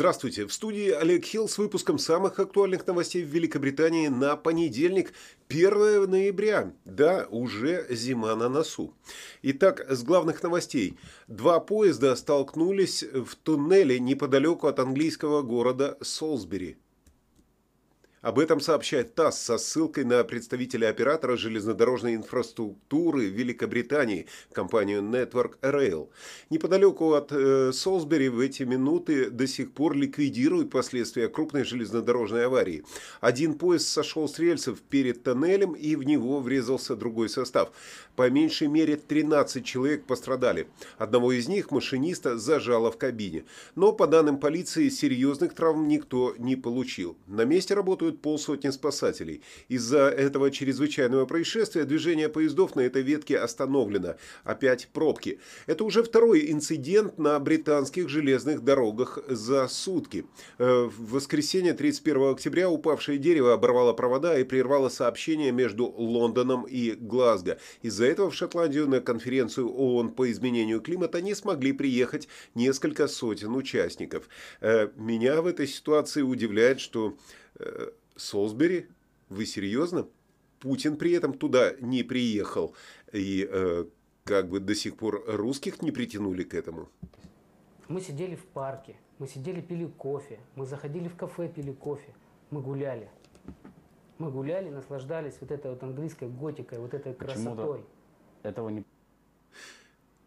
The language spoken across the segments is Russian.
Здравствуйте. В студии Олег Хилл с выпуском самых актуальных новостей в Великобритании на понедельник, 1 ноября. Да, уже зима на носу. Итак, с главных новостей. Два поезда столкнулись в туннеле неподалеку от английского города Солсбери. Об этом сообщает ТАСС со ссылкой на представителя оператора железнодорожной инфраструктуры Великобритании, компанию Network Rail. Неподалеку от э, Солсбери в эти минуты до сих пор ликвидируют последствия крупной железнодорожной аварии. Один поезд сошел с рельсов перед тоннелем и в него врезался другой состав. По меньшей мере 13 человек пострадали. Одного из них, машиниста, зажало в кабине. Но, по данным полиции, серьезных травм никто не получил. На месте работают действует полсотни спасателей. Из-за этого чрезвычайного происшествия движение поездов на этой ветке остановлено. Опять пробки. Это уже второй инцидент на британских железных дорогах за сутки. Э, в воскресенье 31 октября упавшее дерево оборвало провода и прервало сообщение между Лондоном и Глазго. Из-за этого в Шотландию на конференцию ООН по изменению климата не смогли приехать несколько сотен участников. Э, меня в этой ситуации удивляет, что э, Солсбери? Вы серьезно? Путин при этом туда не приехал. И э, как бы до сих пор русских не притянули к этому. Мы сидели в парке, мы сидели, пили кофе, мы заходили в кафе, пили кофе, мы гуляли. Мы гуляли, наслаждались вот этой вот английской готикой, вот этой красотой. Этого не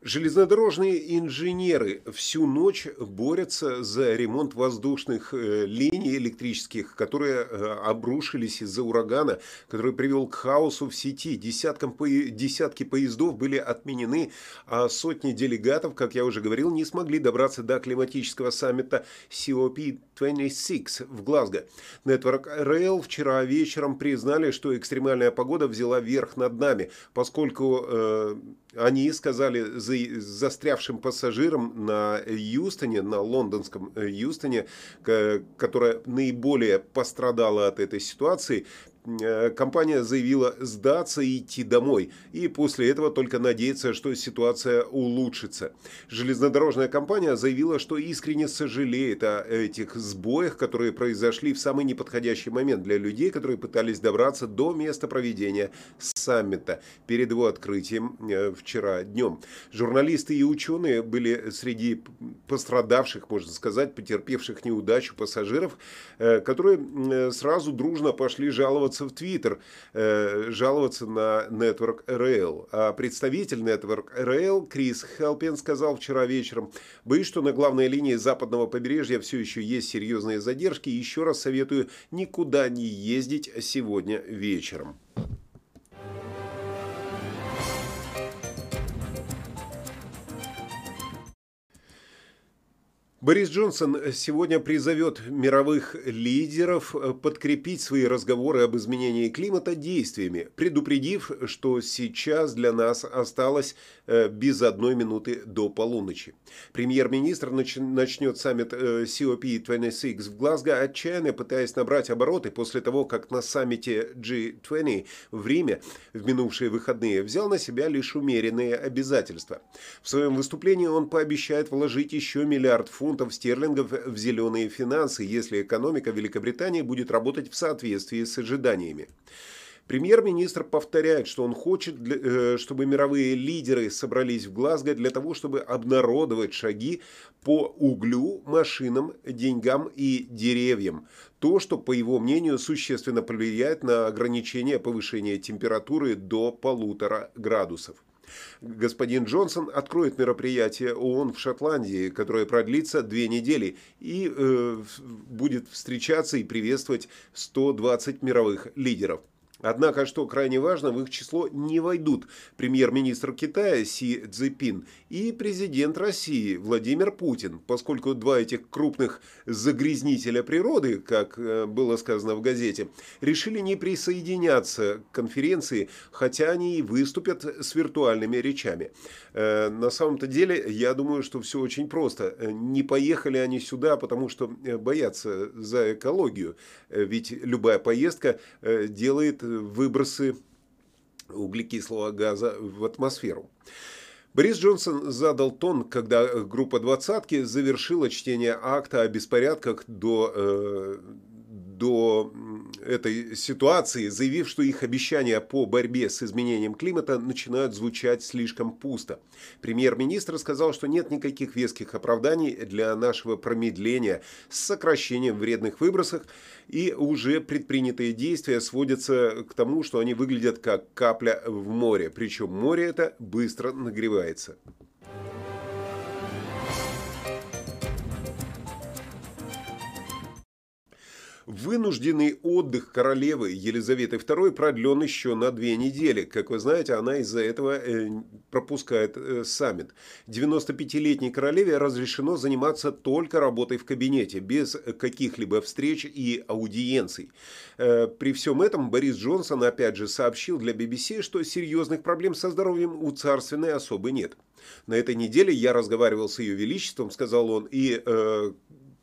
Железнодорожные инженеры всю ночь борются за ремонт воздушных э, линий электрических, которые э, обрушились из-за урагана, который привел к хаосу в сети. Десяткам, десятки поездов были отменены, а сотни делегатов, как я уже говорил, не смогли добраться до климатического саммита COP26 в Глазго. Network Rail вчера вечером признали, что экстремальная погода взяла верх над нами, поскольку э, они сказали за, застрявшим пассажирам на Юстоне, на лондонском э, Юстоне, которая наиболее пострадала от этой ситуации, компания заявила сдаться и идти домой, и после этого только надеяться, что ситуация улучшится. Железнодорожная компания заявила, что искренне сожалеет о этих сбоях, которые произошли в самый неподходящий момент для людей, которые пытались добраться до места проведения саммита перед его открытием э, вчера днем. Журналисты и ученые были среди пострадавших, можно сказать, потерпевших неудачу пассажиров, э, которые сразу дружно пошли жаловаться жаловаться в Твиттер, э, жаловаться на Network Rail. А представитель Network Rail Крис Хелпен сказал вчера вечером, боюсь, что на главной линии западного побережья все еще есть серьезные задержки. Еще раз советую никуда не ездить сегодня вечером. Борис Джонсон сегодня призовет мировых лидеров э, подкрепить свои разговоры об изменении климата действиями, предупредив, что сейчас для нас осталось э, без одной минуты до полуночи. Премьер-министр начнет саммит COP26 в Глазго, отчаянно пытаясь набрать обороты после того, как на саммите G20 в Риме в минувшие выходные взял на себя лишь умеренные обязательства. В своем выступлении он пообещает вложить еще миллиард фунтов фунтов стерлингов в зеленые финансы, если экономика Великобритании будет работать в соответствии с ожиданиями. Премьер-министр повторяет, что он хочет, э, чтобы мировые лидеры собрались в Глазго для того, чтобы обнародовать шаги по углю, машинам, деньгам и деревьям. То, что, по его мнению, существенно повлияет на ограничение повышения температуры до полутора градусов. Господин Джонсон откроет мероприятие ООН в Шотландии, которое продлится две недели и э, будет встречаться и приветствовать 120 мировых лидеров. Однако, что крайне важно, в их число не войдут премьер-министр Китая Си Цзепин и президент России Владимир Путин, поскольку два этих крупных загрязнителя природы, как э, было сказано в газете, решили не присоединяться к конференции, хотя они и выступят с виртуальными речами. Э, на самом-то деле, я думаю, что все очень просто. Не поехали они сюда, потому что э, боятся за экологию, ведь любая поездка делает выбросы углекислого газа в атмосферу. Борис Джонсон задал тон, когда группа «двадцатки» завершила чтение акта о беспорядках до, э, до этой ситуации, заявив, что их обещания по борьбе с изменением климата начинают звучать слишком пусто. Премьер-министр сказал, что нет никаких веских оправданий для нашего промедления с сокращением вредных выбросов, и уже предпринятые действия сводятся к тому, что они выглядят как капля в море, причем море это быстро нагревается. Вынужденный отдых королевы Елизаветы II продлен еще на две недели. Как вы знаете, она из-за этого э, пропускает э, саммит. 95-летней королеве разрешено заниматься только работой в кабинете, без каких-либо встреч и аудиенций. Э, при всем этом Борис Джонсон опять же сообщил для BBC, что серьезных проблем со здоровьем у царственной особы нет. На этой неделе я разговаривал с ее величеством, сказал он, и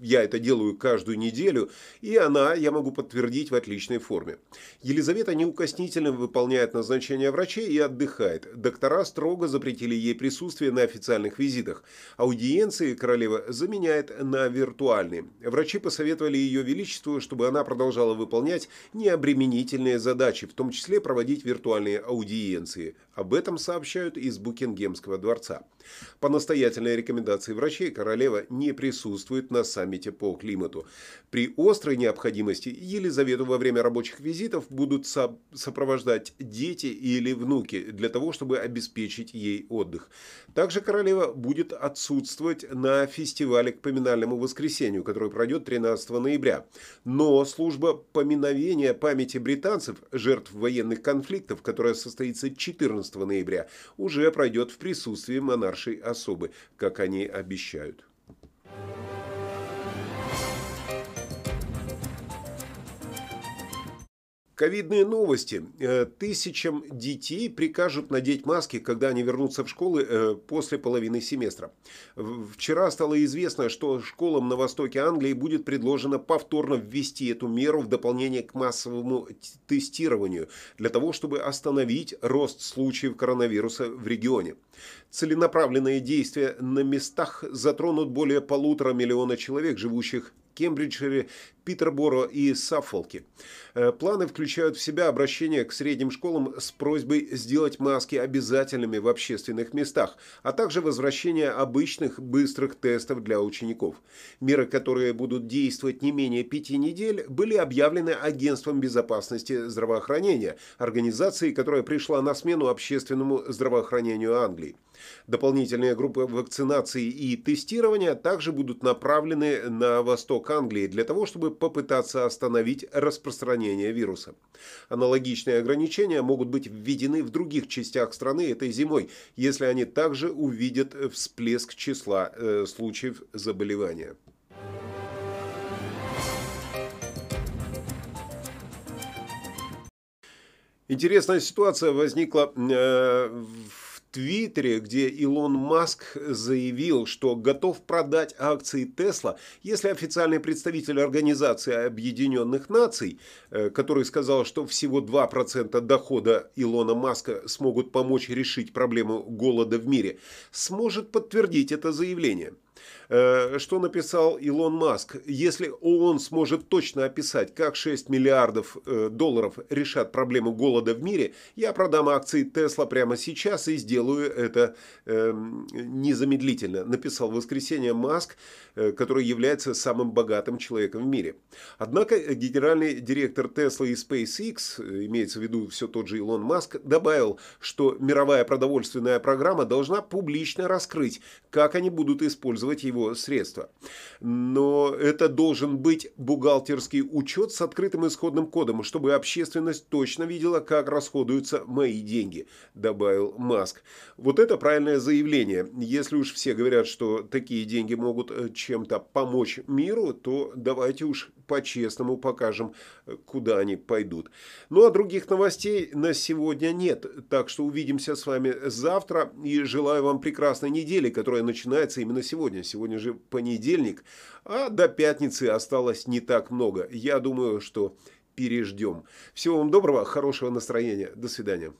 я это делаю каждую неделю, и она, я могу подтвердить, в отличной форме. Елизавета неукоснительно выполняет назначения врачей и отдыхает. Доктора строго запретили ей присутствие на официальных визитах. Аудиенции королева заменяет на виртуальные. Врачи посоветовали ее величеству, чтобы она продолжала выполнять необременительные задачи, в том числе проводить виртуальные аудиенции. Об этом сообщают из Букингемского дворца. По настоятельной рекомендации врачей королева не присутствует на саммите по климату. При острой необходимости Елизавету во время рабочих визитов будут со сопровождать дети или внуки для того, чтобы обеспечить ей отдых. Также королева будет отсутствовать на фестивале к поминальному воскресенью, который пройдет 13 ноября. Но служба поминовения памяти британцев, жертв военных конфликтов, которая состоится 14 ноября, уже пройдет в присутствии монаршей особы, как они обещают. Ковидные новости. Э, тысячам детей прикажут надеть маски, когда они вернутся в школы э, после половины семестра. Вчера стало известно, что школам на востоке Англии будет предложено повторно ввести эту меру в дополнение к массовому тестированию, для того, чтобы остановить рост случаев коронавируса в регионе. Целенаправленные действия на местах затронут более полутора миллиона человек, живущих Кембриджшире, Питерборо и Саффолке. Э, планы включают в себя обращение к средним школам с просьбой сделать маски обязательными в общественных местах, а также возвращение обычных быстрых тестов для учеников. Меры, которые будут действовать не менее пяти недель, были объявлены Агентством безопасности здравоохранения, организацией, которая пришла на смену общественному здравоохранению Англии. Дополнительные группы вакцинации и тестирования также будут направлены на восток Англии для того, чтобы попытаться остановить распространение вируса. Аналогичные ограничения могут быть введены в других частях страны этой зимой, если они также увидят всплеск числа э, случаев заболевания. Интересная ситуация возникла э, в Твиттере, где Илон Маск заявил, что готов продать акции Тесла, если официальный представитель Организации Объединенных Наций, э, который сказал, что всего 2% дохода Илона Маска смогут помочь решить проблему голода в мире, сможет подтвердить это заявление. Э, что написал Илон Маск? Если ООН сможет точно описать, как 6 миллиардов э, долларов решат проблему голода в мире, я продам акции Тесла прямо сейчас и сделаю это э, незамедлительно, написал в воскресенье Маск, который является самым богатым человеком в мире. Однако генеральный директор Тесла и SpaceX, имеется в виду все тот же Илон Маск, добавил, что мировая продовольственная программа должна публично раскрыть, как они будут использовать его его средства. Но это должен быть бухгалтерский учет с открытым исходным кодом, чтобы общественность точно видела, как расходуются мои деньги, добавил Маск. Вот это правильное заявление. Если уж все говорят, что такие деньги могут э, чем-то помочь миру, то давайте уж по-честному покажем, э, куда они пойдут. Ну а других новостей на сегодня нет. Так что увидимся с вами завтра и желаю вам прекрасной недели, которая начинается именно сегодня. Сегодня же понедельник, а до пятницы осталось не так много. Я думаю, что переждем. Всего вам доброго, хорошего настроения. До свидания.